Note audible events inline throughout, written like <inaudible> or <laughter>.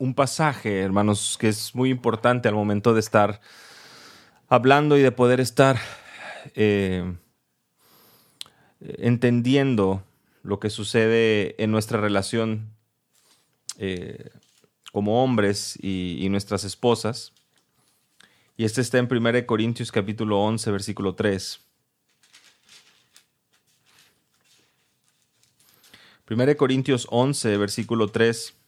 un pasaje, hermanos, que es muy importante al momento de estar hablando y de poder estar eh, entendiendo lo que sucede en nuestra relación eh, como hombres y, nuestras esposas. Y este está en 1 Corintios capítulo 11, versículo 3. 1 Corintios 11, versículo 3.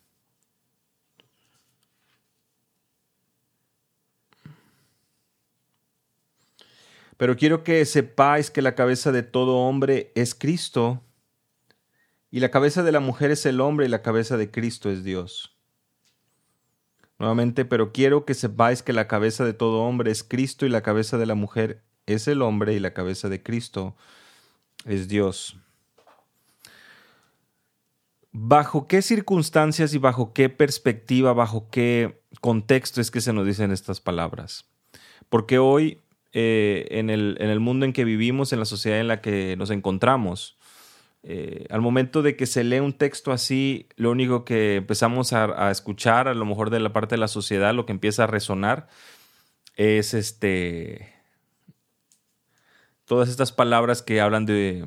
Pero quiero que sepáis que la cabeza de todo hombre es Cristo, y la cabeza de la mujer es el hombre, y la cabeza de Cristo es Dios. Nuevamente, pero quiero que sepáis que la cabeza de todo hombre es Cristo, y la cabeza de la mujer es el hombre, y la cabeza de Cristo es Dios. ¿Bajo qué circunstancias y bajo qué perspectiva, bajo qué contexto es que se nos dicen estas palabras? Porque hoy eh, en, el, en, el, mundo en que vivimos, en la sociedad en la que nos encontramos. Eh, al momento de que se lee un texto así, lo único que empezamos a, escuchar, a lo mejor de la parte de la sociedad, lo que empieza a resonar es este. Todas estas palabras que hablan de,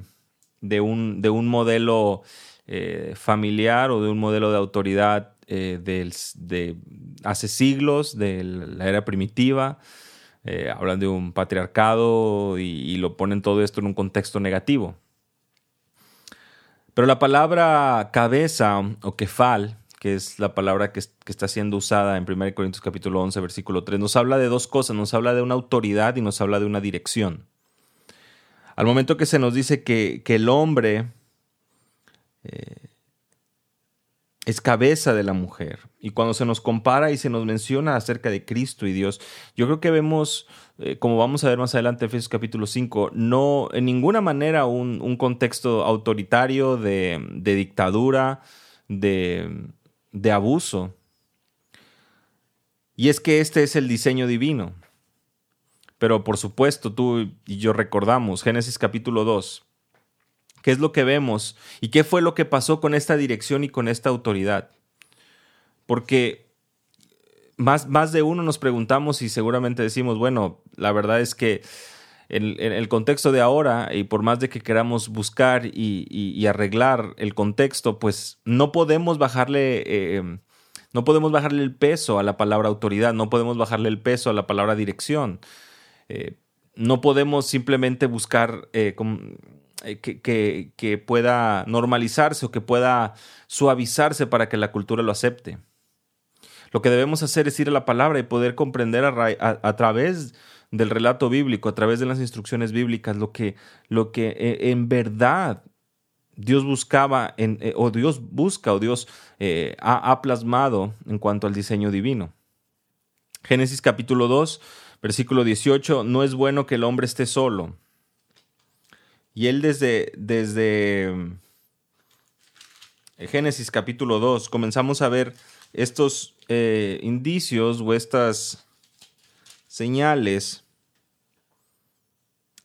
de, un, de un, modelo eh, familiar o de un modelo de autoridad de hace siglos, de la era primitiva, eh, hablan de un patriarcado y, lo ponen todo esto en un contexto negativo. Pero la palabra cabeza o kefal, que es la palabra que, está siendo usada en 1 Corintios capítulo 11, versículo 3, nos habla de dos cosas, nos habla de una autoridad y nos habla de una dirección. Al momento que se nos dice que, el hombre eh, es cabeza de la mujer. Y cuando se nos compara y se nos menciona acerca de Cristo y Dios, yo creo que vemos, eh, como vamos a ver más adelante Efesios capítulo 5, no en ninguna manera un, contexto autoritario de, dictadura, de, de abuso. Y es que este es el diseño divino. Pero por supuesto, tú y yo recordamos Génesis capítulo 2, qué es lo que vemos y qué fue lo que pasó con esta dirección y con esta autoridad. Porque más, más de uno nos preguntamos y seguramente decimos, bueno, la verdad es que en, el contexto de ahora, y por más de que queramos buscar y, arreglar el contexto, pues no podemos bajarle... Eh, no podemos bajarle el peso a la palabra autoridad, no podemos bajarle el peso a la palabra dirección. Eh, no podemos simplemente buscar eh, que, pueda normalizarse o que pueda suavizarse para que la cultura lo acepte. Lo que debemos hacer es ir a la palabra y poder comprender a, través del relato bíblico, a través de las instrucciones bíblicas, lo que, lo que eh, en verdad Dios buscaba, en, eh, o Dios busca, o Dios ha, ha plasmado en cuanto al diseño divino. Génesis capítulo 2, versículo 18, no es bueno que el hombre esté solo. Y él desde, desde eh, Génesis capítulo 2 comenzamos a ver estos eh, indicios o estas señales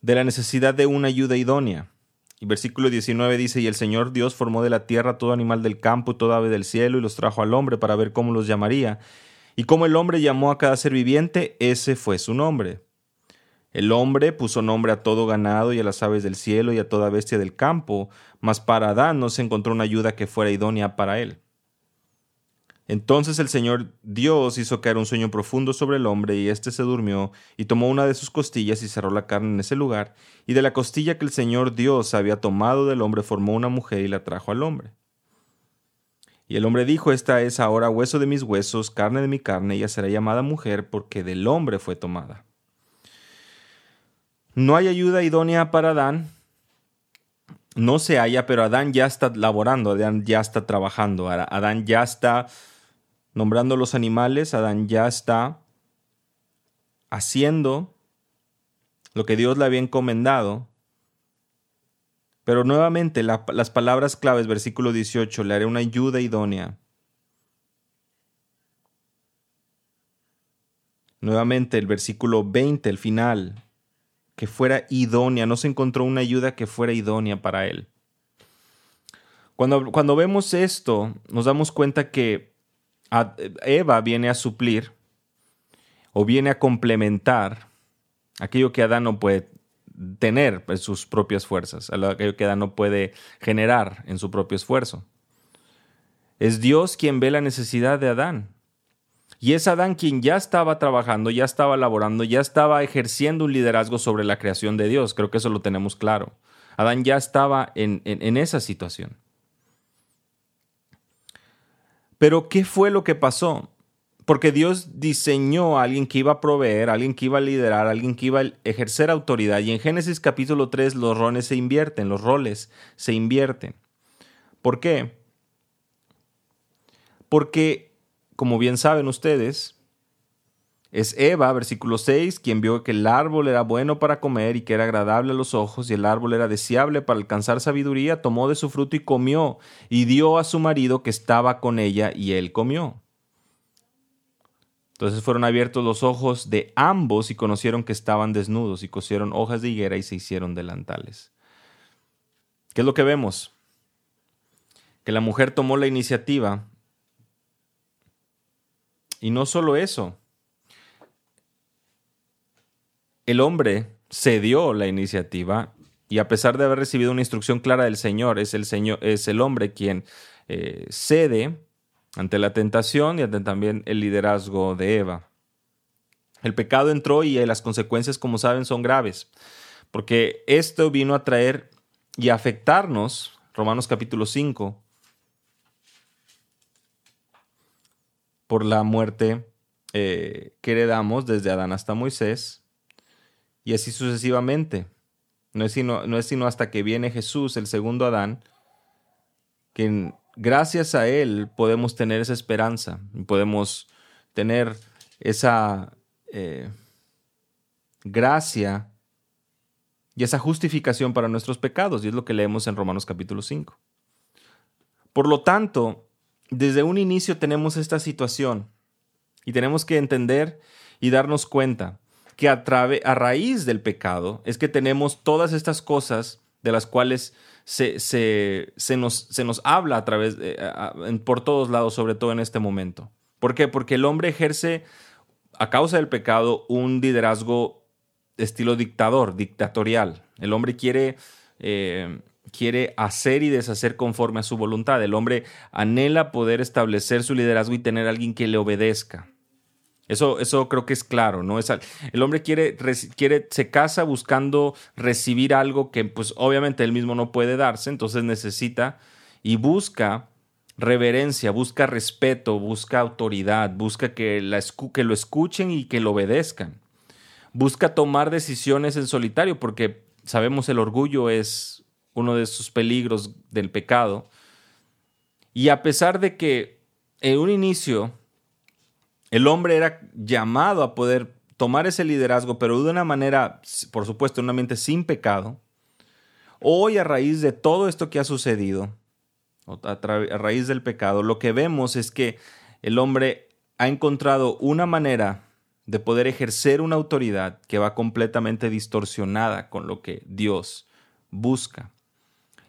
de la necesidad de una ayuda idónea. Y versículo 19 dice, y el Señor Dios formó de la tierra todo animal del campo y toda ave del cielo y los trajo al hombre para ver cómo los llamaría. Y como el hombre llamó a cada ser viviente, ese fue su nombre. El hombre puso nombre a todo ganado y a las aves del cielo y a toda bestia del campo, mas para Adán no se encontró una ayuda que fuera idónea para él. Entonces el Señor Dios hizo caer un sueño profundo sobre el hombre, y éste se durmió, y tomó una de sus costillas y cerró la carne en ese lugar, y de la costilla que el Señor Dios había tomado del hombre formó una mujer y la trajo al hombre. Y el hombre dijo, Esta es ahora hueso de mis huesos, carne de mi carne, y será llamada mujer, porque del hombre fue tomada. No hay ayuda idónea para Adán. No se halla, pero Adán ya está laborando, Adán ya está trabajando, Adán ya está nombrando los animales, Adán ya está haciendo lo que Dios le había encomendado. Pero nuevamente las palabras claves, versículo 18, le haré una ayuda idónea. Nuevamente el versículo 20, el final, que fuera idónea, no se encontró una ayuda que fuera idónea para él. Cuando, cuando vemos esto, nos damos cuenta que Eva viene a suplir o viene a complementar aquello que Adán no puede tener en sus propias fuerzas, aquello que Adán no puede generar en su propio esfuerzo. Es Dios quien ve la necesidad de Adán. Y es Adán quien ya estaba trabajando, ya estaba laborando, ya estaba ejerciendo un liderazgo sobre la creación de Dios. Creo que eso lo tenemos claro. Adán ya estaba en, esa situación. Pero ¿qué fue lo que pasó? Porque Dios diseñó a alguien que iba a proveer, a alguien que iba a liderar, a alguien que iba a ejercer autoridad. Y en Génesis capítulo 3 los roles se invierten, los roles se invierten. ¿Por qué? Porque, como bien saben ustedes, es Eva, versículo 6, quien vio que el árbol era bueno para comer y que era agradable a los ojos y el árbol era deseable para alcanzar sabiduría, tomó de su fruto y comió y dio a su marido que estaba con ella y él comió. Entonces fueron abiertos los ojos de ambos y conocieron que estaban desnudos y cosieron hojas de higuera y se hicieron delantales. ¿Qué es lo que vemos? Que la mujer tomó la iniciativa y no solo eso, el hombre cedió la iniciativa y a pesar de haber recibido una instrucción clara del Señor, es el, señor, es el hombre quien eh, cede ante la tentación y ante también el liderazgo de Eva. El pecado entró y las consecuencias, como saben, son graves, porque esto vino a traer y a afectarnos, Romanos capítulo 5, por la muerte eh, que heredamos desde Adán hasta Moisés, y así sucesivamente. No es, sino, no es sino hasta que viene Jesús, el segundo Adán, que gracias a Él podemos tener esa esperanza, podemos tener esa eh, gracia y esa justificación para nuestros pecados, y es lo que leemos en Romanos capítulo 5. Por lo tanto, desde un inicio tenemos esta situación y tenemos que entender y darnos cuenta que a, a raíz del pecado es que tenemos todas estas cosas de las cuales se, se, nos, se nos, habla a través por todos lados, sobre todo en este momento. ¿Por qué? Porque el hombre ejerce, a causa del pecado, un liderazgo estilo dictador, dictatorial. El hombre quiere eh, quiere hacer y deshacer conforme a su voluntad. El hombre anhela poder establecer su liderazgo y tener a alguien que le obedezca. Eso, eso creo que es claro, ¿no? Es, el hombre quiere, quiere, se casa buscando recibir algo que pues obviamente él mismo no puede darse, entonces necesita y busca reverencia, busca respeto, busca autoridad, busca que, la, que lo escuchen y que lo obedezcan. Busca tomar decisiones en solitario porque sabemos el orgullo es uno de sus peligros del pecado. Y a pesar de que en un inicio el hombre era llamado a poder tomar ese liderazgo, pero de una manera, por supuesto, en una mente sin pecado, hoy a raíz de todo esto que ha sucedido, a raíz del pecado, lo que vemos es que el hombre ha encontrado una manera de poder ejercer una autoridad que va completamente distorsionada con lo que Dios busca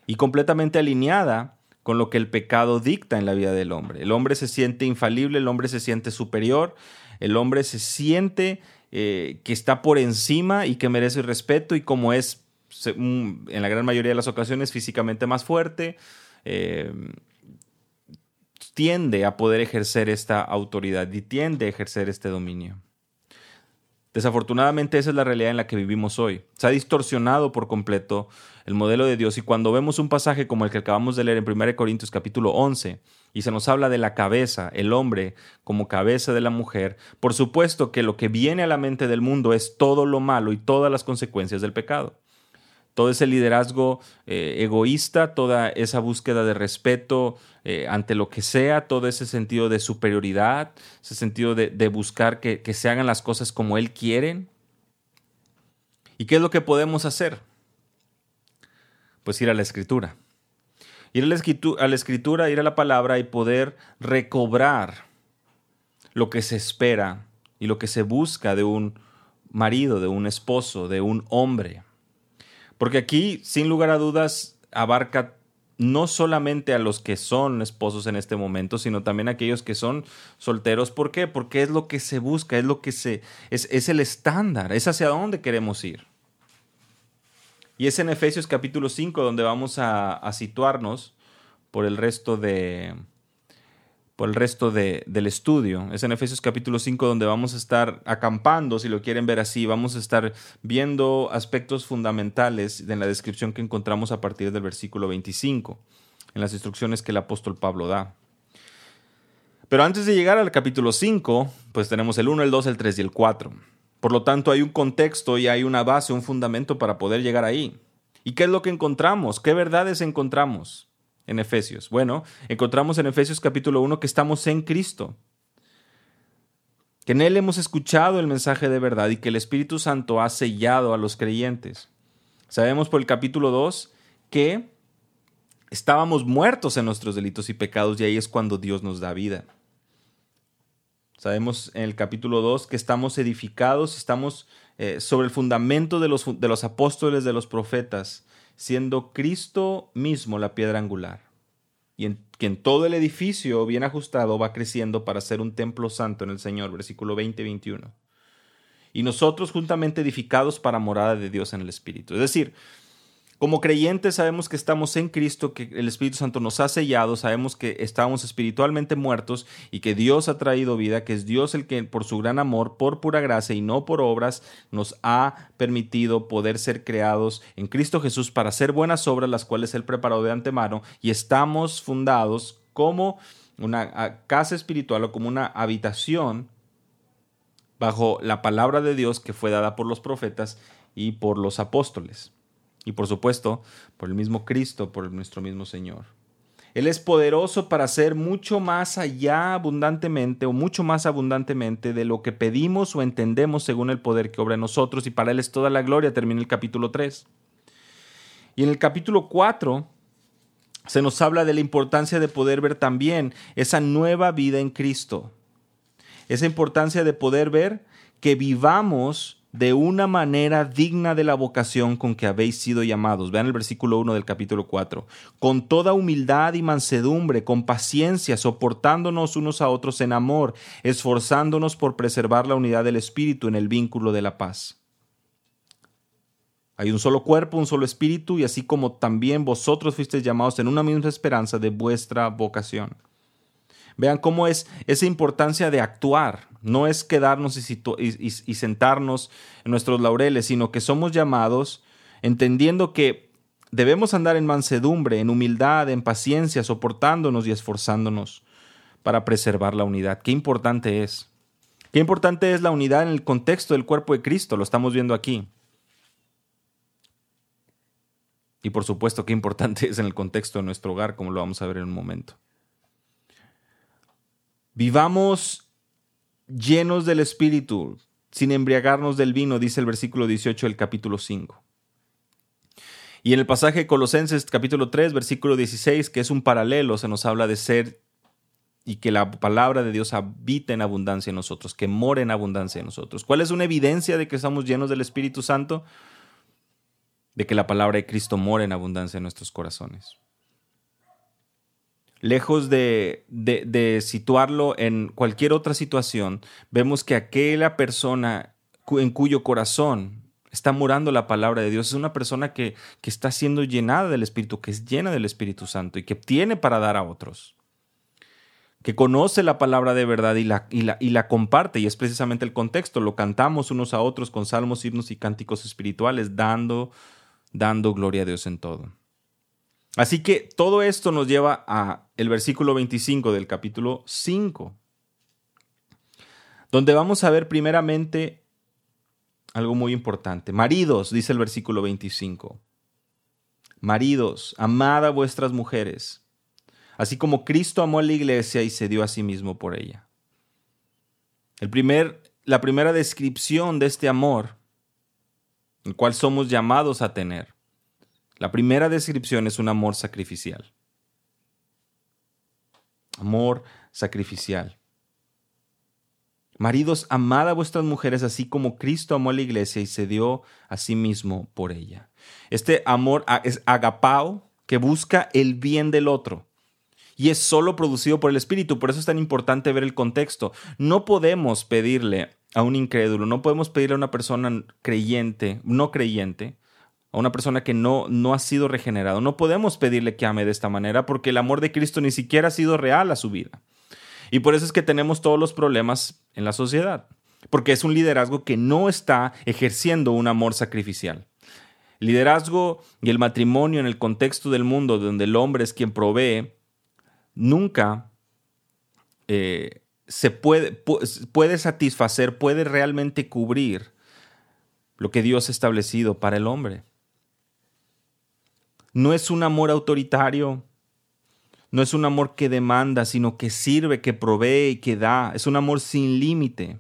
y completamente alineada con lo que el pecado dicta en la vida del hombre. El hombre se siente infalible, el hombre se siente superior, el hombre se siente eh, que está por encima y que merece respeto y como es mm, en la gran mayoría de las ocasiones físicamente más fuerte, eh, tiende a poder ejercer esta autoridad y tiende a ejercer este dominio. Desafortunadamente esa es la realidad en la que vivimos hoy. Se ha distorsionado por completo el modelo de Dios y cuando vemos un pasaje como el que acabamos de leer en 1 Corintios capítulo 11 y se nos habla de la cabeza, el hombre como cabeza de la mujer, por supuesto que lo que viene a la mente del mundo es todo lo malo y todas las consecuencias del pecado todo ese liderazgo eh, egoísta, toda esa búsqueda de respeto eh, ante lo que sea, todo ese sentido de superioridad, ese sentido de, buscar que, se hagan las cosas como Él quiere. ¿Y qué es lo que podemos hacer? Pues ir a la escritura. Ir a la a la escritura, ir a la palabra y poder recobrar lo que se espera y lo que se busca de un marido, de un esposo, de un hombre. Porque aquí, sin lugar a dudas, abarca no solamente a los que son esposos en este momento, sino también a aquellos que son solteros. ¿Por qué? Porque es lo que se busca, es lo que se. es, el estándar, es hacia dónde queremos ir. Y es en Efesios capítulo 5 donde vamos a situarnos por el resto de, el resto de, del estudio. Es en Efesios capítulo 5 donde vamos a estar acampando, si lo quieren ver así, vamos a estar viendo aspectos fundamentales de la descripción que encontramos a partir del versículo 25, en las instrucciones que el apóstol Pablo da. Pero antes de llegar al capítulo 5, pues tenemos el 1, el 2, el 3 y el 4. Por lo tanto, hay un contexto y hay una base, un fundamento para poder llegar ahí. ¿Y qué es lo que encontramos? ¿Qué verdades encontramos? En Efesios? Bueno, encontramos en Efesios capítulo 1 que estamos en Cristo, que en Él hemos escuchado el mensaje de verdad y que el Espíritu Santo ha sellado a los creyentes. Sabemos por el capítulo 2 que estábamos muertos en nuestros delitos y pecados y ahí es cuando Dios nos da vida. Sabemos en el capítulo 2 que estamos edificados, estamos eh, sobre el fundamento de los, de los apóstoles, de los profetas, siendo Cristo mismo la piedra angular, y en, que en todo el edificio bien ajustado va creciendo para ser un templo santo en el Señor, versículo 20-21. Y nosotros juntamente edificados para morada de Dios en el Espíritu. Es decir, como creyentes sabemos que estamos en Cristo, que el Espíritu Santo nos ha sellado, sabemos que estamos espiritualmente muertos y que Dios ha traído vida, que es Dios el que por su gran amor, por pura gracia y no por obras, nos ha permitido poder ser creados en Cristo Jesús para hacer buenas obras, las cuales Él preparó de antemano, y estamos fundados como una casa espiritual o como una habitación bajo la palabra de Dios que fue dada por los profetas y por los apóstoles y por supuesto por el mismo Cristo, por nuestro mismo Señor. Él es poderoso para hacer mucho más allá abundantemente o mucho más abundantemente de lo que pedimos o entendemos según el poder que obra en nosotros y para Él es toda la gloria, termina el capítulo 3. Y en el capítulo 4 se nos habla de la importancia de poder ver también esa nueva vida en Cristo, esa importancia de poder ver que vivamos de una manera digna de la vocación con que habéis sido llamados. Vean el versículo 1 del capítulo 4. Con toda humildad y mansedumbre, con paciencia, soportándonos unos a otros en amor, esforzándonos por preservar la unidad del Espíritu en el vínculo de la paz. Hay un solo cuerpo, un solo espíritu, y así como también vosotros fuisteis llamados en una misma esperanza de vuestra vocación. Vean cómo es esa importancia de actuar. No es quedarnos y, sentarnos en nuestros laureles, sino que somos llamados entendiendo que debemos andar en mansedumbre, en humildad, en paciencia, soportándonos y esforzándonos para preservar la unidad. Qué importante es. Qué importante es la unidad en el contexto del cuerpo de Cristo, lo estamos viendo aquí. Y por supuesto, qué importante <laughs> es en el contexto de nuestro hogar, como lo vamos a ver en un momento. Vivamos llenos del Espíritu, sin embriagarnos del vino, dice el versículo 18 del capítulo 5. Y en el pasaje de Colosenses capítulo 3, versículo 16, que es un paralelo, se nos habla de ser y que la palabra de Dios habita en abundancia en nosotros, que mora en abundancia en nosotros. ¿Cuál es una evidencia de que estamos llenos del Espíritu Santo? De que la palabra de Cristo mora en abundancia en nuestros corazones lejos de, situarlo en cualquier otra situación, vemos que aquella persona en cuyo corazón está morando la palabra de Dios es una persona que, que está siendo llenada del Espíritu, que es llena del Espíritu Santo y que tiene para dar a otros que conoce la palabra de verdad y la, y, la, y la, comparte, y es precisamente el contexto, lo cantamos unos a otros con salmos, himnos y cánticos espirituales, dando, dando gloria a Dios en todo. Así que todo esto nos lleva a el versículo 25 del capítulo 5, donde vamos a ver primeramente algo muy importante. Maridos, dice el versículo 25. Maridos, amad a vuestras mujeres, así como Cristo amó a la iglesia y se dio a sí mismo por ella. El primer, la primera descripción de este amor, el cual somos llamados a tener, la primera descripción es un amor sacrificial. Amor sacrificial. Maridos, amad a vuestras mujeres así como Cristo amó a la iglesia y se dio a sí mismo por ella. Este amor es agapao, que busca el bien del otro. Y es solo producido por el Espíritu. Por eso es tan importante ver el contexto. No podemos pedirle a un incrédulo, no podemos pedirle a una persona creyente, no creyente, a una persona que no, no ha sido regenerado. No podemos pedirle que ame de esta manera porque el amor de Cristo ni siquiera ha sido real a su vida. Y por eso es que tenemos todos los problemas en la sociedad, porque es un liderazgo que no está ejerciendo un amor sacrificial. liderazgo y el matrimonio en el contexto del mundo donde el hombre es quien provee, nunca eh, se puede, puede satisfacer, puede realmente cubrir lo que Dios ha establecido para el hombre. No es un amor autoritario, no es un amor que demanda, sino que sirve, que provee y que da. Es un amor sin límite.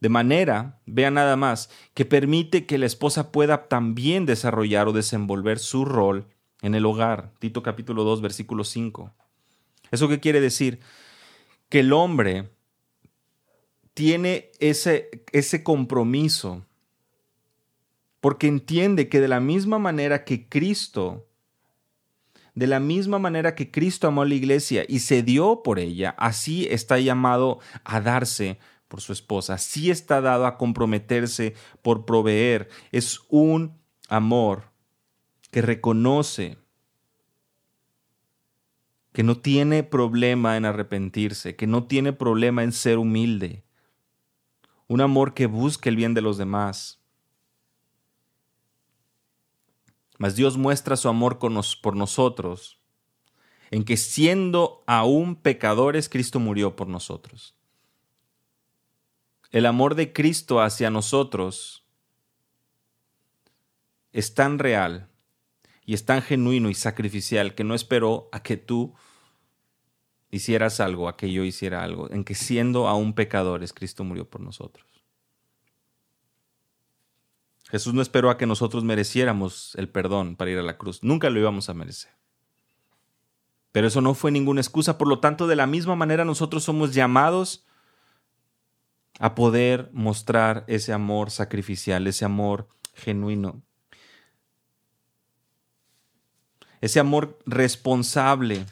De manera, vea nada más, que permite que la esposa pueda también desarrollar o desenvolver su rol en el hogar. Tito capítulo 2, versículo 5. ¿Eso qué quiere decir? Que el hombre tiene ese, ese compromiso porque entiende que de la misma manera que Cristo, de la misma manera que Cristo amó a la iglesia y se dio por ella, así está llamado a darse por su esposa, así está dado a comprometerse por proveer. Es un amor que reconoce que no tiene problema en arrepentirse, que no tiene problema en ser humilde. Un amor que busca el bien de los demás. Mas Dios muestra su amor por nosotros en que siendo aún pecadores, Cristo murió por nosotros. El amor de Cristo hacia nosotros es tan real y es tan genuino y sacrificial que no esperó a que tú hicieras algo, a que yo hiciera algo, en que siendo aún pecadores, Cristo murió por nosotros. Jesús no esperó a que nosotros mereciéramos el perdón para ir a la cruz. Nunca lo íbamos a merecer. Pero eso no fue ninguna excusa. Por lo tanto, de la misma manera nosotros somos llamados a poder mostrar ese amor sacrificial, ese amor genuino. Ese amor responsable,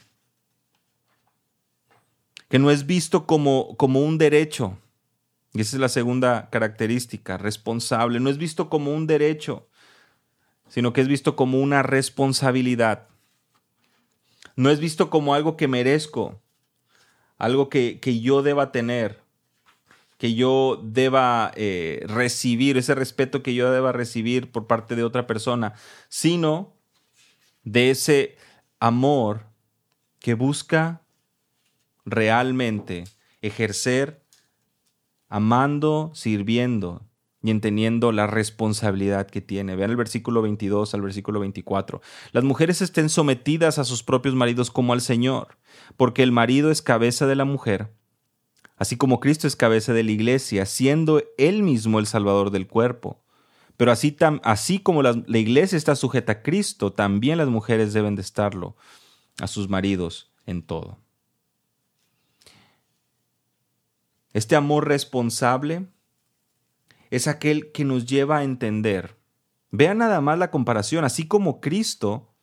que no es visto como, como un derecho, y esa es la segunda característica, responsable. No es visto como un derecho, sino que es visto como una responsabilidad. No es visto como algo que merezco, algo que, yo deba tener, que yo deba eh, recibir, ese respeto que yo deba recibir por parte de otra persona, sino de ese amor que busca realmente ejercer amando, sirviendo y entendiendo la responsabilidad que tiene. Vean el versículo 22 al versículo 24. Las mujeres estén sometidas a sus propios maridos como al Señor, porque el marido es cabeza de la mujer, así como Cristo es cabeza de la iglesia, siendo él mismo el Salvador del cuerpo. Pero así, así como la, la iglesia está sujeta a Cristo, también las mujeres deben de estarlo a sus maridos en todo. Este amor responsable es aquel que nos lleva a entender. Vean nada más la comparación, así como Cristo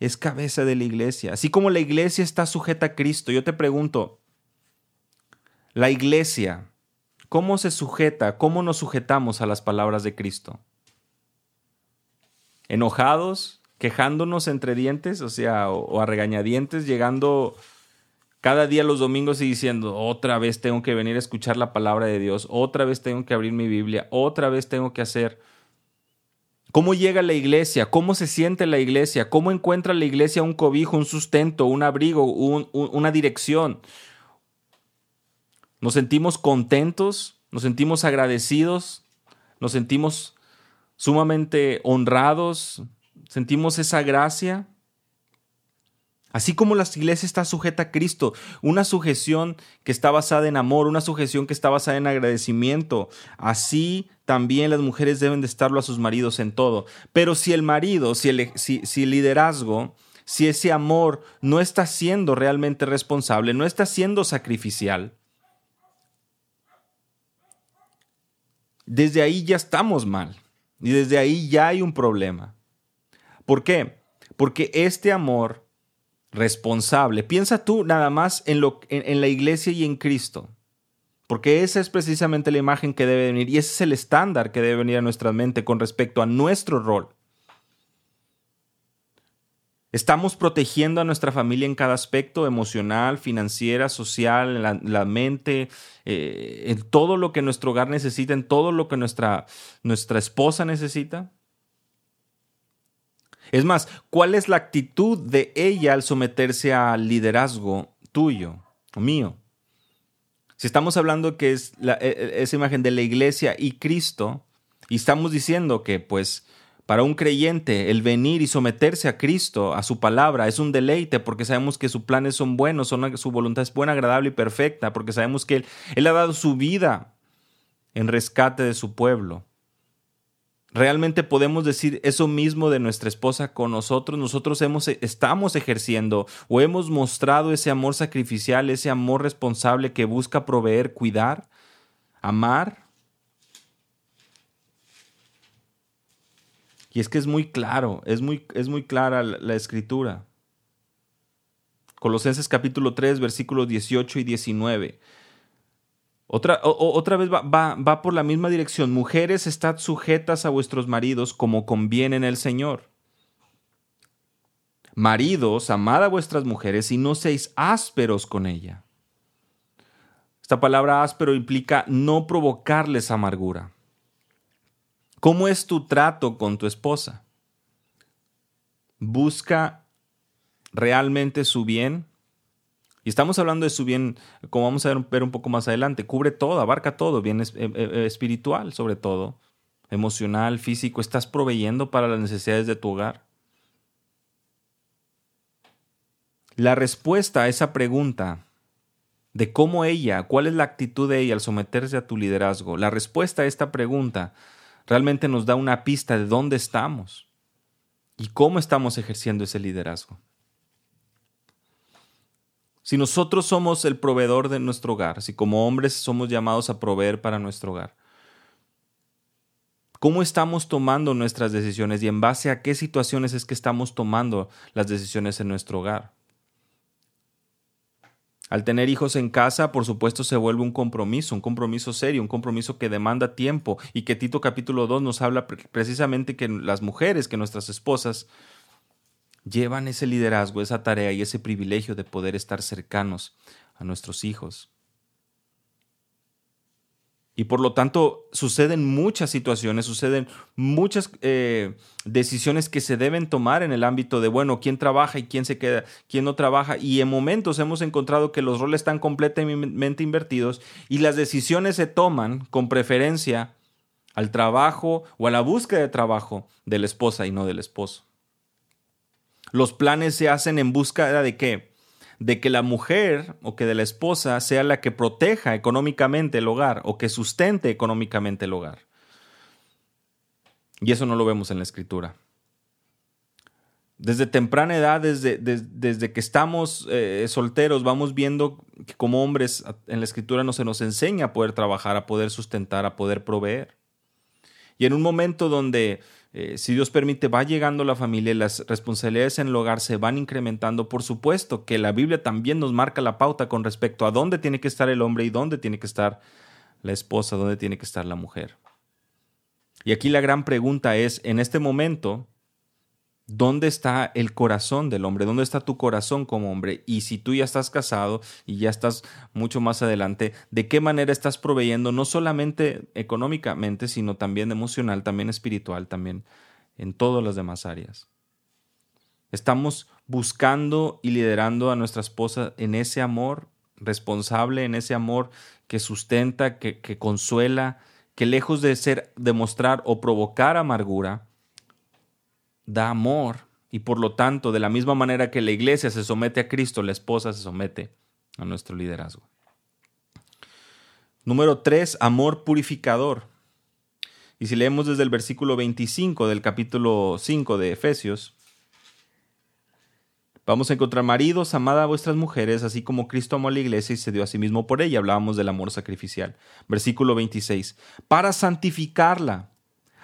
es cabeza de la iglesia, así como la iglesia está sujeta a Cristo. Yo te pregunto, la iglesia, ¿cómo se sujeta, cómo nos sujetamos a las palabras de Cristo? ¿Enojados, quejándonos entre dientes, o sea, o, a regañadientes, llegando cada día los domingos y diciendo, otra vez tengo que venir a escuchar la palabra de Dios, otra vez tengo que abrir mi Biblia, otra vez tengo que hacer. ¿Cómo llega la iglesia? ¿Cómo se siente la iglesia? ¿Cómo encuentra la iglesia un cobijo, un sustento, un abrigo, una dirección? ¿Nos sentimos contentos? ¿Nos sentimos agradecidos? ¿Nos sentimos sumamente honrados? ¿Sentimos esa gracia? Así como la iglesia está sujeta a Cristo, una sujeción que está basada en amor, una sujeción que está basada en agradecimiento, así también las mujeres deben de estarlo a sus maridos en todo. Pero si el marido, si el, si el liderazgo, si ese amor no está siendo realmente responsable, no está siendo sacrificial, desde ahí ya estamos mal y desde ahí ya hay un problema. ¿Por qué? Porque este amor responsable, piensa tú nada más en, lo, en, la iglesia y en Cristo. Porque esa es precisamente la imagen que debe venir y ese es el estándar que debe venir a nuestra mente con respecto a nuestro rol. Estamos protegiendo a nuestra familia en cada aspecto, emocional, financiera, social, la, mente, eh, en todo lo que nuestro hogar necesita, en todo lo que nuestra, nuestra esposa necesita. Es más, ¿cuál es la actitud de ella al someterse al liderazgo tuyo o mío? Si estamos hablando que es la, e, e, esa imagen de la iglesia y Cristo, y estamos diciendo que pues para un creyente, el venir y someterse a Cristo, a su palabra, es un deleite porque sabemos que sus planes son buenos, son, su voluntad es buena, agradable y perfecta, porque sabemos que él, él ha dado su vida en rescate de su pueblo. Realmente podemos decir eso mismo de nuestra esposa con nosotros. Nosotros hemos, estamos ejerciendo o hemos mostrado ese amor sacrificial, ese amor responsable que busca proveer, cuidar, amar Y es que es muy claro, es muy, es muy clara la, escritura. Colosenses capítulo 3, versículos 18 y 19. Otra, otra vez va, va, va, por la misma dirección. Mujeres, estad sujetas a vuestros maridos como conviene en el Señor. Maridos, amad a vuestras mujeres y no seáis ásperos con ella. Esta palabra áspero implica no provocarles amargura. ¿Cómo es tu trato con tu esposa? ¿Busca realmente su bien? Y estamos hablando de su bien, como vamos a ver un poco más adelante, cubre todo, abarca todo, bien eh, eh, espiritual sobre todo, emocional, físico. ¿Estás proveyendo para las necesidades de tu hogar? La respuesta a esa pregunta de cómo ella, cuál es la actitud de ella al someterse a tu liderazgo, la respuesta a esta pregunta realmente nos da una pista de dónde estamos y cómo estamos ejerciendo ese liderazgo. Si nosotros somos el proveedor de nuestro hogar, si como hombres somos llamados a proveer para nuestro hogar, ¿cómo estamos tomando nuestras decisiones y en base a qué situaciones es que estamos tomando las decisiones en nuestro hogar? Al tener hijos en casa, por supuesto, se vuelve un compromiso, un compromiso serio, un compromiso que demanda tiempo y que Tito capítulo 2 nos habla precisamente que las mujeres, que nuestras esposas, llevan ese liderazgo, esa tarea y ese privilegio de poder estar cercanos a nuestros hijos. Y por lo tanto suceden muchas situaciones, suceden muchas eh, decisiones que se deben tomar en el ámbito de, bueno, quién trabaja y quién se queda, quién no trabaja. Y en momentos hemos encontrado que los roles están completamente invertidos y las decisiones se toman con preferencia al trabajo o a la búsqueda de trabajo de la esposa y no del esposo. Los planes se hacen en búsqueda de qué? de que la mujer o que de la esposa sea la que proteja económicamente el hogar o que sustente económicamente el hogar. Y eso no lo vemos en la escritura. Desde temprana edad, desde, desde, que estamos eh, solteros, vamos viendo que como hombres en la escritura no se nos enseña a poder trabajar, a poder sustentar, a poder proveer. Y en un momento donde eh, si Dios permite, va llegando la familia y las responsabilidades en el hogar se van incrementando. Por supuesto que la Biblia también nos marca la pauta con respecto a dónde tiene que estar el hombre y dónde tiene que estar la esposa, dónde tiene que estar la mujer. Y aquí la gran pregunta es, en este momento, ¿Dónde está el corazón del hombre? ¿Dónde está tu corazón como hombre? Y si tú ya estás casado y ya estás mucho más adelante, ¿de qué manera estás proveyendo no solamente económicamente, sino también emocional, también espiritual, también en todas las demás áreas? Estamos buscando y liderando a nuestra esposa en ese amor responsable, en ese amor que sustenta, que, consuela, que lejos de ser demostrar o provocar amargura, da amor y por lo tanto, de la misma manera que la iglesia se somete a Cristo, la esposa se somete a nuestro liderazgo. Número 3, amor purificador. Y si leemos desde el versículo 25 del capítulo 5 de Efesios, vamos a encontrar maridos, amad a vuestras mujeres, así como Cristo amó a la iglesia y se dio a sí mismo por ella. Hablábamos del amor sacrificial. Versículo 26, para santificarla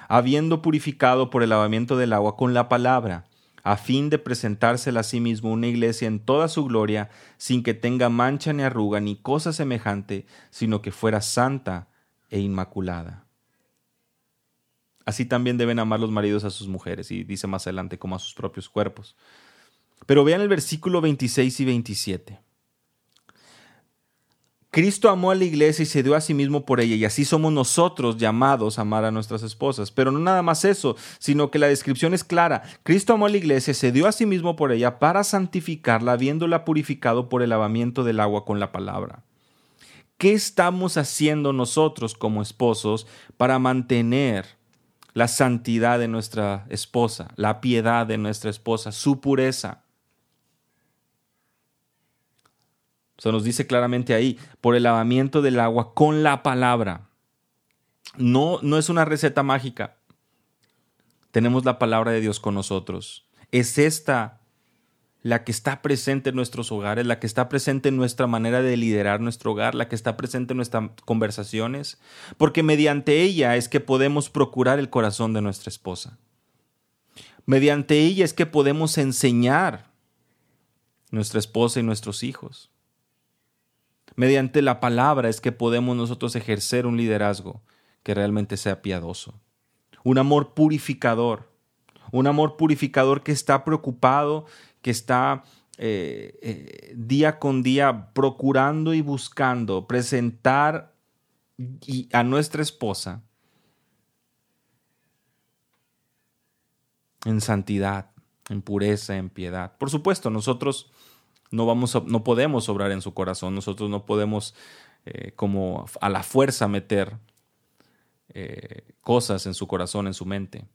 habiendo purificado por el lavamiento del agua con la palabra, a fin de presentársela a sí mismo una iglesia en toda su gloria, sin que tenga mancha ni arruga ni cosa semejante, sino que fuera santa e inmaculada. Así también deben amar los maridos a sus mujeres, y dice más adelante como a sus propios cuerpos. Pero vean el versículo 26 y 27. Cristo amó a la iglesia y se dio a sí mismo por ella, y así somos nosotros llamados a amar a nuestras esposas. Pero no nada más eso, sino que la descripción es clara. Cristo amó a la iglesia, y se dio a sí mismo por ella para santificarla, habiéndola purificado por el lavamiento del agua con la palabra. ¿Qué estamos haciendo nosotros como esposos para mantener la santidad de nuestra esposa, la piedad de nuestra esposa, su pureza? Se nos dice claramente ahí, por el lavamiento del agua con la palabra. No, no es una receta mágica. Tenemos la palabra de Dios con nosotros. Es esta la que está presente en nuestros hogares, la que está presente en nuestra manera de liderar nuestro hogar, la que está presente en nuestras conversaciones, porque mediante ella es que podemos procurar el corazón de nuestra esposa. Mediante ella es que podemos enseñar nuestra esposa y nuestros hijos. Mediante la palabra es que podemos nosotros ejercer un liderazgo que realmente sea piadoso. Un amor purificador. Un amor purificador que está preocupado, que está eh, eh, día con día procurando y buscando presentar a nuestra esposa en santidad, en pureza, en piedad. Por supuesto, nosotros no, vamos no podemos obrar en su corazón, nosotros no podemos eh, como a la fuerza meter eh, cosas en su corazón, en su mente.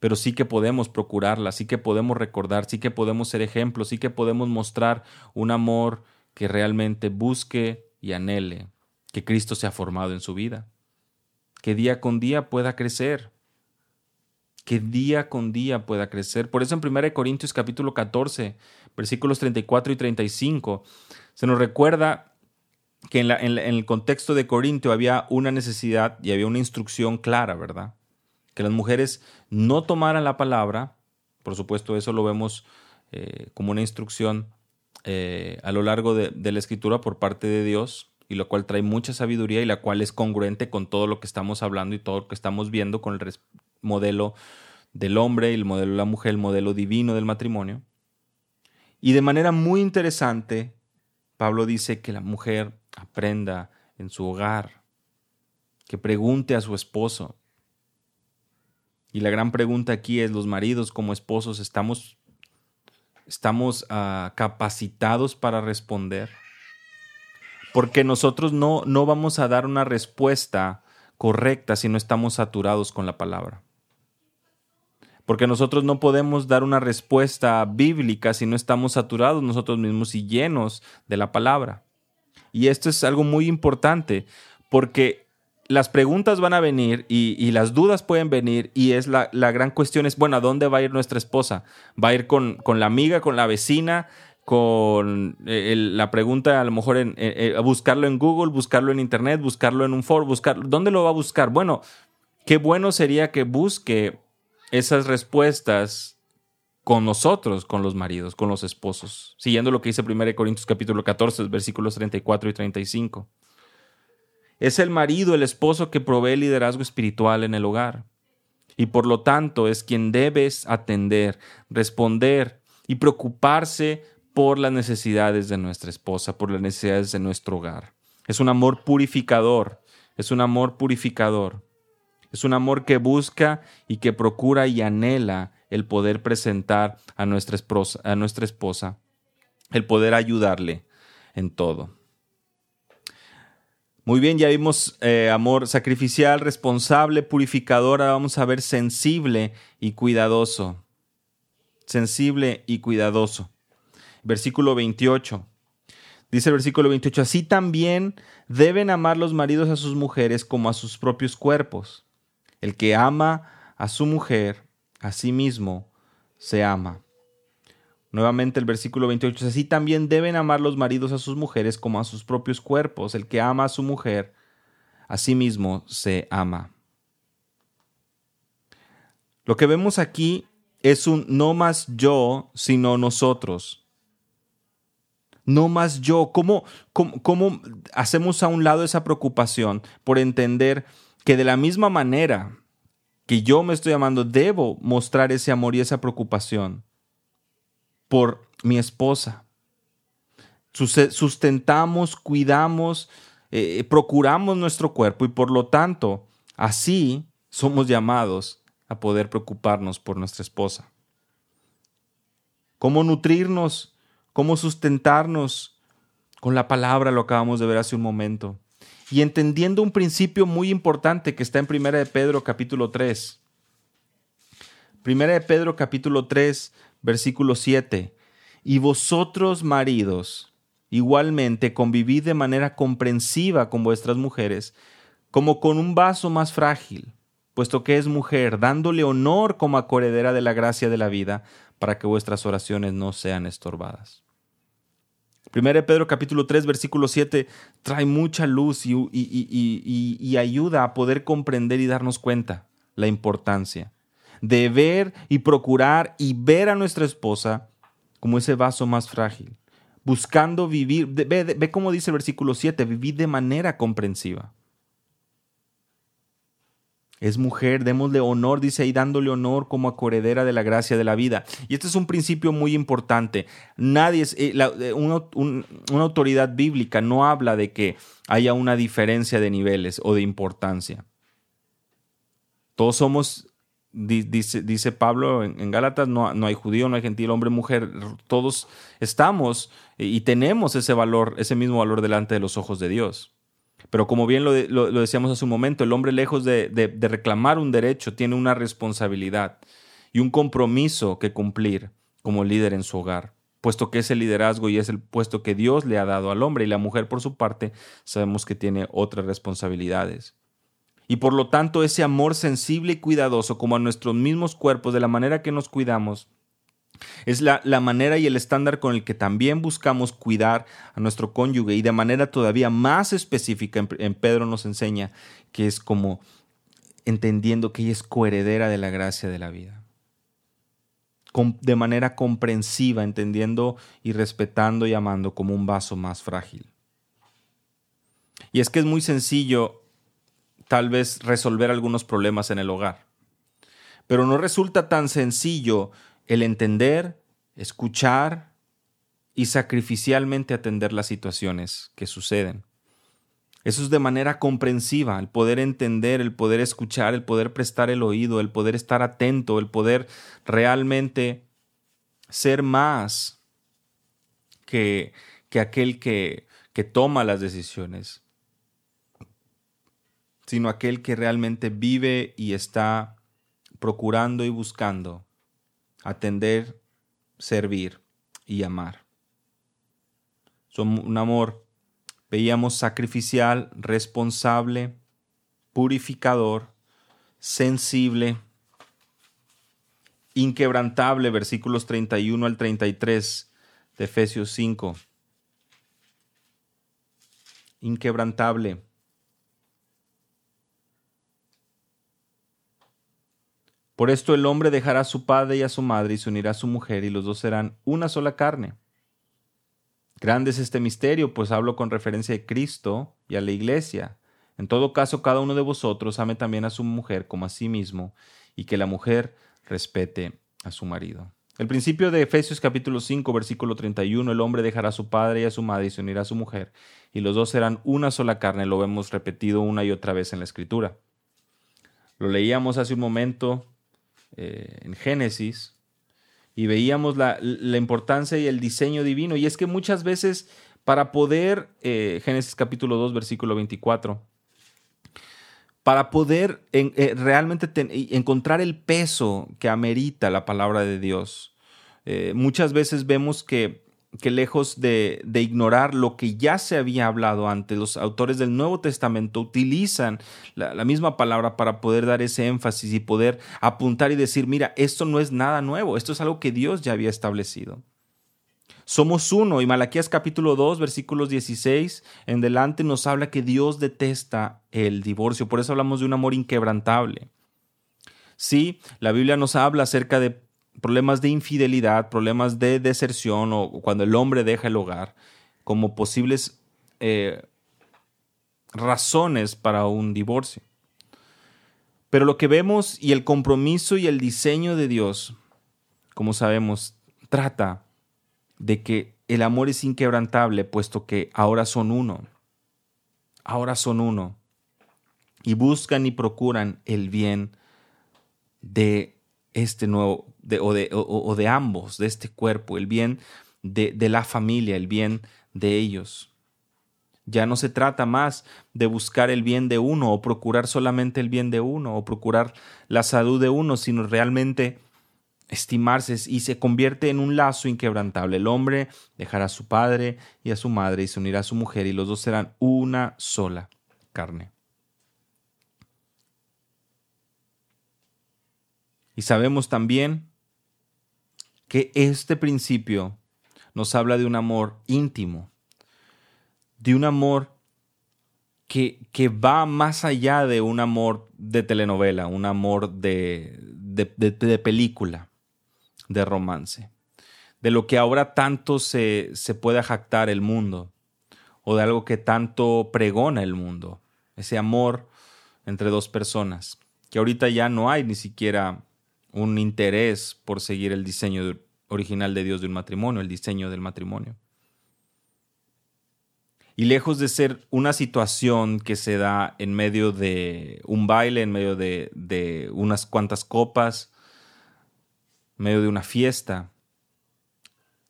Pero sí que podemos procurarla, sí que podemos recordar, sí que podemos ser ejemplos, sí que podemos mostrar un amor que realmente busque y anhele que Cristo sea formado en su vida, que día con día pueda crecer, que día con día pueda crecer. Por eso en 1 Corintios capítulo 14, versículos 34 y 35, se nos recuerda que en, el contexto de Corintio había una necesidad y había una instrucción clara, ¿verdad? Que las mujeres no tomaran la palabra, por supuesto eso lo vemos eh, como una instrucción eh, a lo largo de, la escritura por parte de Dios, y lo cual trae mucha sabiduría y la cual es congruente con todo lo que estamos hablando y todo lo que estamos viendo con el, modelo del hombre el modelo de la mujer, el modelo divino del matrimonio. Y de manera muy interesante, Pablo dice que la mujer aprenda en su hogar, que pregunte a su esposo. Y la gran pregunta aquí es, los maridos como esposos, ¿estamos, estamos uh, capacitados para responder? Porque nosotros no, no vamos a dar una respuesta correcta si no estamos saturados con la palabra porque nosotros no podemos dar una respuesta bíblica si no estamos saturados nosotros mismos y llenos de la palabra. Y esto es algo muy importante, porque las preguntas van a venir y, las dudas pueden venir y es la, gran cuestión es, bueno, ¿a dónde va a ir nuestra esposa? ¿Va a ir con, con la amiga, con la vecina? con eh, la pregunta a lo mejor en, eh, eh, buscarlo en Google, buscarlo en Internet, buscarlo en un foro, buscar, ¿dónde lo va a buscar? Bueno, qué bueno sería que busque esas respuestas con nosotros, con los maridos, con los esposos, siguiendo lo que dice 1 Corintios capítulo 14, versículos 34 y 35. Es el marido, el esposo que provee liderazgo espiritual en el hogar. Y por lo tanto es quien debes atender, responder y preocuparse por las necesidades de nuestra esposa, por las necesidades de nuestro hogar. Es un amor purificador, es un amor purificador. Es un amor que busca y que procura y anhela el poder presentar a nuestra esposa, el poder ayudarle en todo. Muy bien, ya vimos eh, amor sacrificial, responsable, purificador. Ahora vamos a ver sensible y cuidadoso. Sensible y cuidadoso. Versículo 28. Dice el versículo 28, así también deben amar los maridos a sus mujeres como a sus propios cuerpos. El que ama a su mujer, a sí mismo se ama. Nuevamente el versículo 28, así también deben amar los maridos a sus mujeres como a sus propios cuerpos. El que ama a su mujer, a sí mismo se ama. Lo que vemos aquí es un no más yo, sino nosotros. No más yo. ¿Cómo, cómo, hacemos a un lado esa preocupación por entender que de la misma manera que yo me estoy amando, debo mostrar ese amor y esa preocupación por mi esposa? Sustentamos, cuidamos, eh, procuramos nuestro cuerpo y por lo tanto, así somos llamados a poder preocuparnos por nuestra esposa. ¿Cómo nutrirnos? ¿Cómo sustentarnos? Con la palabra lo acabamos de ver hace un momento. Y entendiendo un principio muy importante que está en 1 de Pedro capítulo 3. 1 de Pedro capítulo 3, versículo 7. Y vosotros maridos, igualmente convivid de manera comprensiva con vuestras mujeres, como con un vaso más frágil puesto que es mujer, dándole honor como acoredera de la gracia de la vida, para que vuestras oraciones no sean estorbadas. 1 Pedro capítulo 3 versículo 7 trae mucha luz y, y, ayuda a poder comprender y darnos cuenta la importancia de ver y procurar y ver a nuestra esposa como ese vaso más frágil, buscando vivir, ve, ve, cómo dice el versículo 7, vivir de manera comprensiva. Es mujer, démosle honor, dice ahí, dándole honor como acoredera de la gracia de la vida. Y este es un principio muy importante. Nadie es, eh, eh, una autoridad bíblica no habla de que haya una diferencia de niveles o de importancia. Todos somos, dice, dice Pablo en, Gálatas, no, no hay judío, no hay gentil, hombre, mujer. Todos estamos y tenemos ese valor, ese mismo valor delante de los ojos de Dios. Pero como bien lo, decíamos hace un momento, el hombre lejos de, de reclamar un derecho tiene una responsabilidad y un compromiso que cumplir como líder en su hogar, puesto que es el liderazgo y es el puesto que Dios le ha dado al hombre y la mujer por su parte sabemos que tiene otras responsabilidades. Y por lo tanto ese amor sensible y cuidadoso como a nuestros mismos cuerpos, de la manera que nos cuidamos, es la, manera y el estándar con el que también buscamos cuidar a nuestro cónyuge y de manera todavía más específica en, Pedro nos enseña que es como entendiendo que ella es coheredera de la gracia de la vida. de manera comprensiva, entendiendo y respetando y amando como un vaso más frágil. Y es que es muy sencillo tal vez resolver algunos problemas en el hogar, pero no resulta tan sencillo el entender, escuchar y sacrificialmente atender las situaciones que suceden. Eso es de manera comprensiva, el poder entender, el poder escuchar, el poder prestar el oído, el poder estar atento, el poder realmente ser más que, que aquel que, que toma las decisiones, sino aquel que realmente vive y está procurando y buscando atender, servir y amar. Son un amor, veíamos, sacrificial, responsable, purificador, sensible, inquebrantable, versículos 31 al 33 de Efesios 5. Inquebrantable Por esto el hombre dejará a su padre y a su madre y se unirá a su mujer y los dos serán una sola carne. Grande es este misterio, pues hablo con referencia a Cristo y a la iglesia. En todo caso, cada uno de vosotros ame también a su mujer como a sí mismo, y que la mujer respete a su marido. El principio de Efesios capítulo 5, versículo 31, el hombre dejará a su padre y a su madre y se unirá a su mujer, y los dos serán una sola carne, lo vemos repetido una y otra vez en la escritura. Lo leíamos hace un momento eh, en Génesis y veíamos la, importancia y el diseño divino. Y es que muchas veces para poder, eh, Génesis capítulo 2, versículo 24, para poder eh, realmente encontrar el peso que amerita la palabra de Dios, muchas veces vemos que que lejos de, ignorar lo que ya se había hablado antes, los autores del Nuevo Testamento utilizan la, misma palabra para poder dar ese énfasis y poder apuntar y decir, mira, esto no es nada nuevo, esto es algo que Dios ya había establecido. Somos uno y Malaquías capítulo 2 versículos 16 en delante nos habla que Dios detesta el divorcio, por eso hablamos de un amor inquebrantable. Sí, la Biblia nos habla acerca de problemas de infidelidad, problemas de deserción o cuando el hombre deja el hogar como posibles eh, razones para un divorcio. Pero lo que vemos y el compromiso y el diseño de Dios, como sabemos, trata de que el amor es inquebrantable, puesto que ahora son uno. Ahora son uno. Y buscan y procuran el bien de este nuevo, o, de, o, de, ambos, de este cuerpo, el bien de, de la familia, el bien de ellos. Ya no se trata más de buscar el bien de uno o procurar solamente el bien de uno o procurar la salud de uno, sino realmente estimarse y se convierte en un lazo inquebrantable. El hombre dejará a su padre y a su madre y se unirá a su mujer y los dos serán una sola carne. Y sabemos también que este principio nos habla de un amor íntimo, de un amor que, que, va más allá de un amor de telenovela, un amor de, de, película, de romance, de lo que ahora tanto se, se puede jactar el mundo, o de algo que tanto pregona el mundo, ese amor entre dos personas, que ahorita ya no hay ni siquiera un interés por seguir el diseño original de Dios de un matrimonio, el diseño del matrimonio. Y lejos de ser una situación que se da en medio de un baile, en medio de, unas cuantas copas, en medio de una fiesta,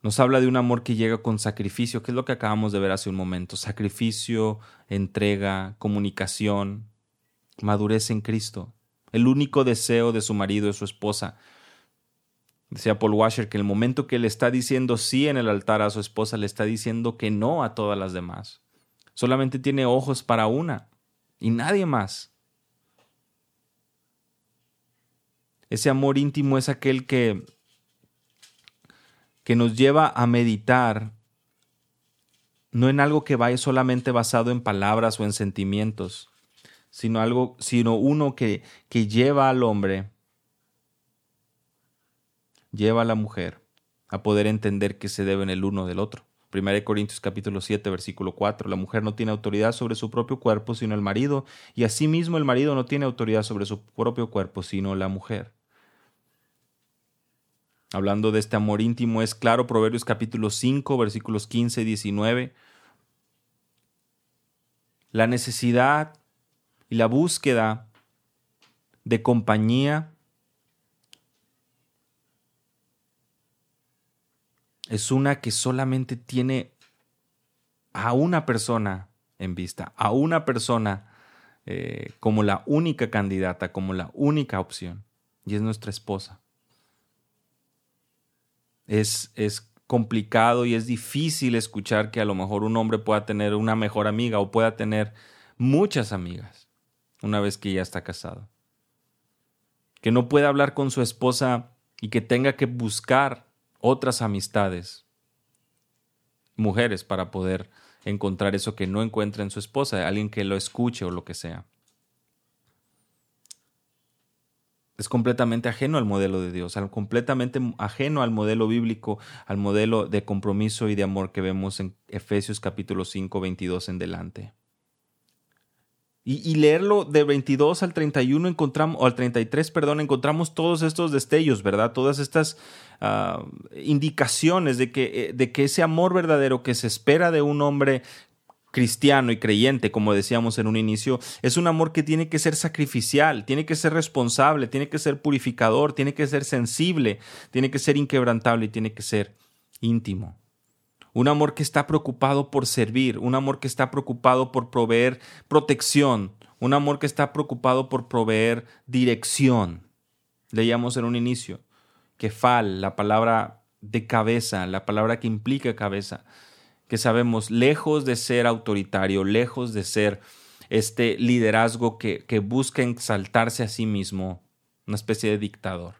nos habla de un amor que llega con sacrificio, que es lo que acabamos de ver hace un momento. Sacrificio, entrega, comunicación, madurez en Cristo. El único deseo de su marido, es su esposa, Decía Paul Washer que el momento que le está diciendo sí en el altar a su esposa, le está diciendo que no a todas las demás. Solamente tiene ojos para una y nadie más. Ese amor íntimo es aquel que, que nos lleva a meditar no en algo que vaya solamente basado en palabras o en sentimientos, sino algo, sino uno que, que lleva al hombre lleva a la mujer a poder entender que se deben el uno del otro. 1 Corintios capítulo 7 versículo 4. La mujer no tiene autoridad sobre su propio cuerpo sino el marido, y asimismo el marido no tiene autoridad sobre su propio cuerpo sino la mujer. Hablando de este amor íntimo, es claro Proverbios capítulo 5 versículos 15 y 19. La necesidad y la búsqueda de compañía es una que solamente tiene a una persona en vista, a una persona eh, como la única candidata, como la única opción, y es nuestra esposa. Es, es complicado y es difícil escuchar que a lo mejor un hombre pueda tener una mejor amiga o pueda tener muchas amigas una vez que ya está casado. Que no pueda hablar con su esposa y que tenga que buscar otras amistades, mujeres, para poder encontrar eso que no encuentra en su esposa, alguien que lo escuche o lo que sea. Es completamente ajeno al modelo de Dios, completamente ajeno al modelo bíblico, al modelo de compromiso y de amor que vemos en Efesios capítulo 5, 22 en delante. Y, leerlo de 22 al 31 encontramos, o al 33, perdón, encontramos todos estos destellos, ¿verdad? Todas estas ah, indicaciones de que, eh, de que ese amor verdadero que se espera de un hombre cristiano y creyente, como decíamos en un inicio, es un amor que tiene que ser sacrificial, tiene que ser responsable, tiene que ser purificador, tiene que ser sensible, tiene que ser inquebrantable y tiene que ser íntimo un amor que está preocupado por servir, un amor que está preocupado por proveer protección, un amor que está preocupado por proveer dirección. Leíamos en un inicio que fal, la palabra de cabeza, la palabra que implica cabeza, que sabemos, lejos de ser autoritario, lejos de ser este liderazgo que, que busca exaltarse a sí mismo, una especie de dictador.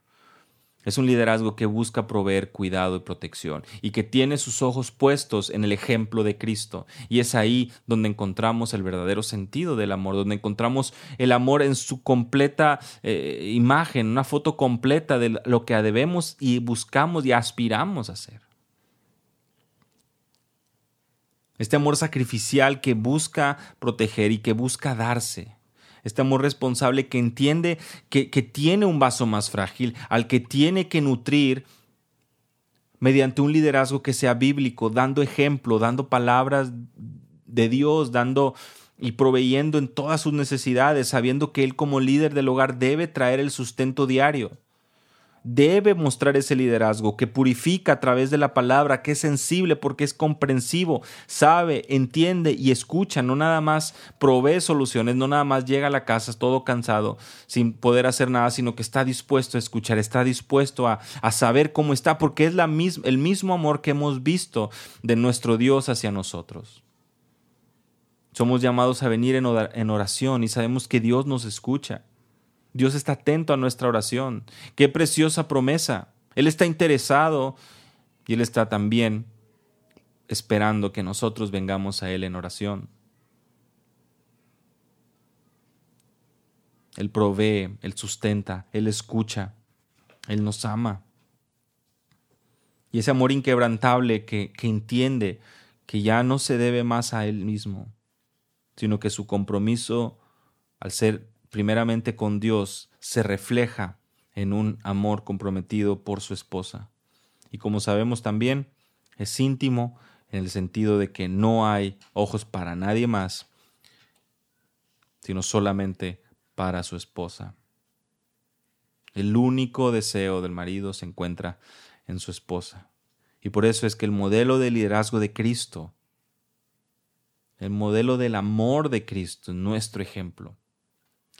Es un liderazgo que busca proveer cuidado y protección y que tiene sus ojos puestos en el ejemplo de Cristo. Y es ahí donde encontramos el verdadero sentido del amor, donde encontramos el amor en su completa eh, imagen, una foto completa de lo que debemos y buscamos y aspiramos a ser. Este amor sacrificial que busca proteger y que busca darse este amor responsable que entiende que, que tiene un vaso más frágil, al que tiene que nutrir mediante un liderazgo que sea bíblico, dando ejemplo, dando palabras de Dios, dando y proveyendo en todas sus necesidades, sabiendo que Él como líder del hogar debe traer el sustento diario debe mostrar ese liderazgo que purifica a través de la palabra, que es sensible porque es comprensivo, sabe, entiende y escucha, no nada más provee soluciones, no nada más llega a la casa todo cansado sin poder hacer nada, sino que está dispuesto a escuchar, está dispuesto a, saber cómo está, porque es la el mismo amor que hemos visto de nuestro Dios hacia nosotros. Somos llamados a venir en oración y sabemos que Dios nos escucha. Dios está atento a nuestra oración. Qué preciosa promesa. Él está interesado y Él está también esperando que nosotros vengamos a Él en oración. Él provee, Él sustenta, Él escucha, Él nos ama. Y ese amor inquebrantable que, que entiende que ya no se debe más a Él mismo, sino que su compromiso, al ser primeramente con Dios, se refleja en un amor comprometido por su esposa. Y como sabemos también, es íntimo en el sentido de que no hay ojos para nadie más, sino solamente para su esposa. El único deseo del marido se encuentra en su esposa. Y por eso es que el modelo de liderazgo de Cristo, el modelo del amor de Cristo, es nuestro ejemplo.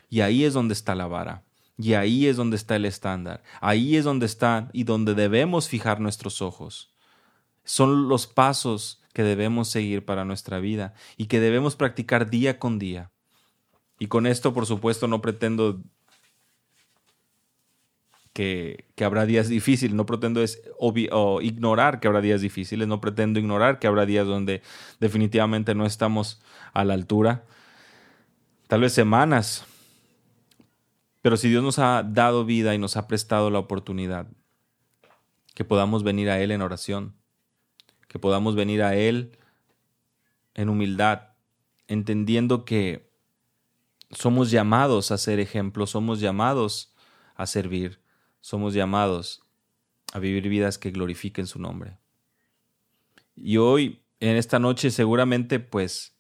Y ahí es donde está la vara. Y ahí es donde está el estándar. Ahí es donde está y donde debemos fijar nuestros ojos. Son los pasos que debemos seguir para nuestra vida y que debemos practicar día con día. Y con esto, por supuesto, no pretendo que, que habrá días difíciles, no pretendo es ignorar que habrá días difíciles, no pretendo ignorar que habrá días donde definitivamente no estamos a la altura. Tal vez semanas, pero si Dios nos ha dado vida y nos ha prestado la oportunidad, que podamos venir a Él en oración, que podamos venir a Él en humildad, entendiendo que somos llamados a ser ejemplos, somos llamados a servir, somos llamados a vivir vidas que glorifiquen su nombre. Y hoy, en esta noche, seguramente, pues,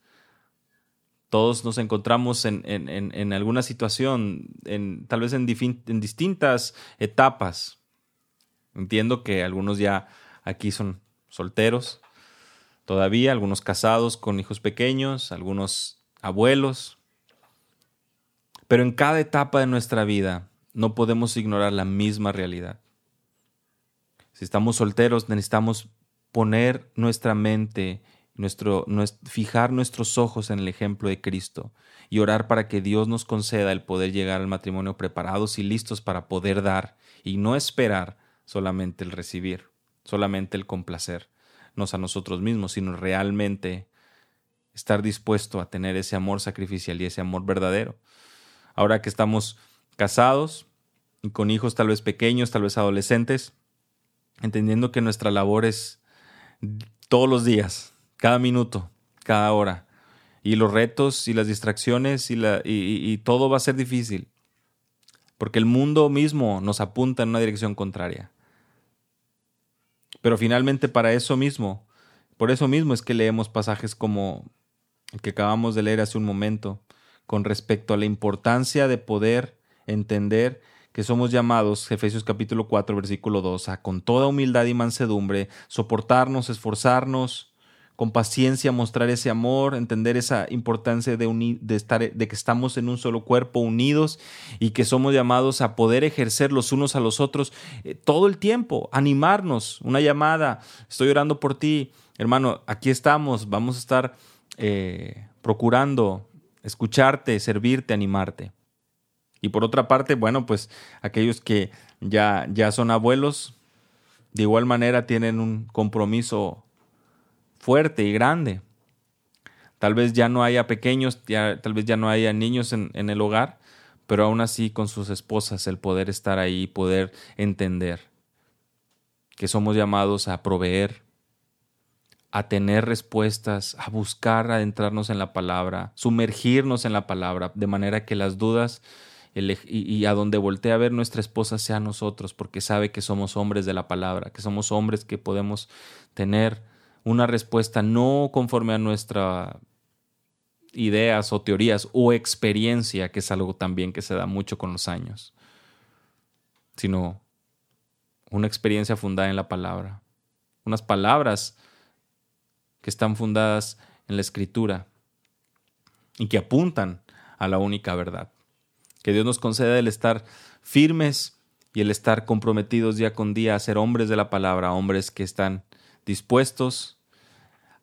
todos nos encontramos en, alguna situación, en, tal vez en, en distintas etapas. Entiendo que algunos ya aquí son solteros, todavía, algunos casados con hijos pequeños, algunos abuelos. Pero en cada etapa de nuestra vida no podemos ignorar la misma realidad. Si estamos solteros, necesitamos poner nuestra mente nuestro, fijar nuestros ojos en el ejemplo de Cristo y orar para que Dios nos conceda el poder llegar al matrimonio preparados y listos para poder dar y no esperar solamente el recibir, solamente el complacernos a nosotros mismos, sino realmente estar dispuesto a tener ese amor sacrificial y ese amor verdadero. Ahora que estamos casados y con hijos tal vez pequeños, tal vez adolescentes, entendiendo que nuestra labor es todos los días, cada minuto, cada hora. Y los retos y las distracciones y, la, y, todo va a ser difícil. Porque el mundo mismo nos apunta en una dirección contraria. Pero finalmente para eso mismo, por eso mismo es que leemos pasajes como el que acabamos de leer hace un momento, con respecto a la importancia de poder entender que somos llamados, Efesios capítulo 4, versículo 2, a con toda humildad y mansedumbre, soportarnos, esforzarnos, con paciencia mostrar ese amor, entender esa importancia de, de, estar, de que estamos en un solo cuerpo unidos y que somos llamados a poder ejercer los unos a los otros eh, todo el tiempo, animarnos, una llamada, estoy orando por ti, hermano, aquí estamos, vamos a estar eh, procurando escucharte, servirte, animarte. Y por otra parte, bueno, pues aquellos que ya, ya son abuelos, de igual manera tienen un compromiso fuerte y grande. Tal vez ya no haya pequeños, ya, tal vez ya no haya niños en, el hogar, pero aún así con sus esposas el poder estar ahí, poder entender que somos llamados a proveer, a tener respuestas, a buscar adentrarnos en la palabra, sumergirnos en la palabra, de manera que las dudas y, a donde voltea a ver nuestra esposa sea nosotros, porque sabe que somos hombres de la palabra, que somos hombres que podemos tener una respuesta no conforme a nuestras ideas o teorías o experiencia, que es algo también que se da mucho con los años, sino una experiencia fundada en la palabra, unas palabras que están fundadas en la escritura y que apuntan a la única verdad. Que Dios nos conceda el estar firmes y el estar comprometidos día con día a ser hombres de la palabra, hombres que están dispuestos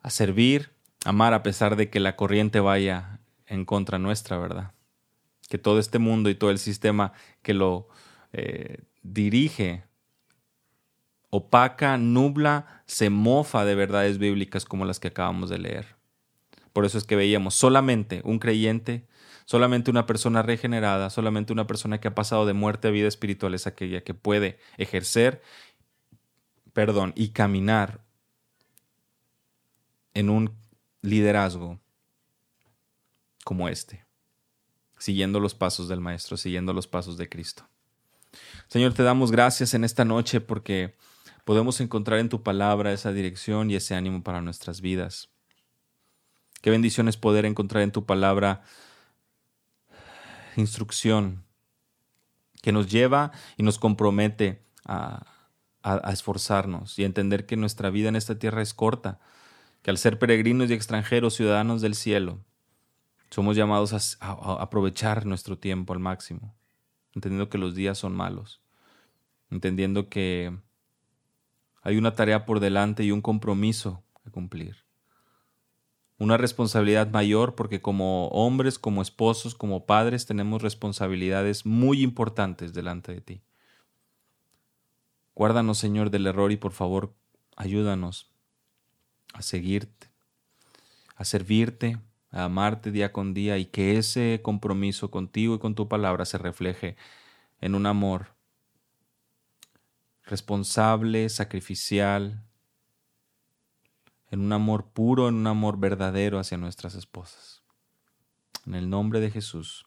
a servir, amar a pesar de que la corriente vaya en contra nuestra, ¿verdad? Que todo este mundo y todo el sistema que lo eh, dirige opaca, nubla, se mofa de verdades bíblicas como las que acabamos de leer. Por eso es que veíamos solamente un creyente Solamente una persona regenerada, solamente una persona que ha pasado de muerte a vida espiritual es aquella que puede ejercer, perdón, y caminar en un liderazgo como este, siguiendo los pasos del Maestro, siguiendo los pasos de Cristo. Señor, te damos gracias en esta noche porque podemos encontrar en tu palabra esa dirección y ese ánimo para nuestras vidas. Qué bendición es poder encontrar en tu palabra instrucción que nos lleva y nos compromete a, esforzarnos y a entender que nuestra vida en esta tierra es corta, que al ser peregrinos y extranjeros, ciudadanos del cielo, somos llamados a, aprovechar nuestro tiempo al máximo, entendiendo que los días son malos, entendiendo que hay una tarea por delante y un compromiso a cumplir una responsabilidad mayor porque como hombres, como esposos, como padres tenemos responsabilidades muy importantes delante de ti. Guárdanos, Señor, del error y por favor ayúdanos a seguirte, a servirte, a amarte día con día y que ese compromiso contigo y con tu palabra se refleje en un amor responsable, sacrificial, en un amor puro, en un amor verdadero hacia nuestras esposas. En el nombre de Jesús.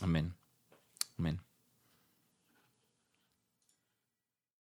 Amén. Amén.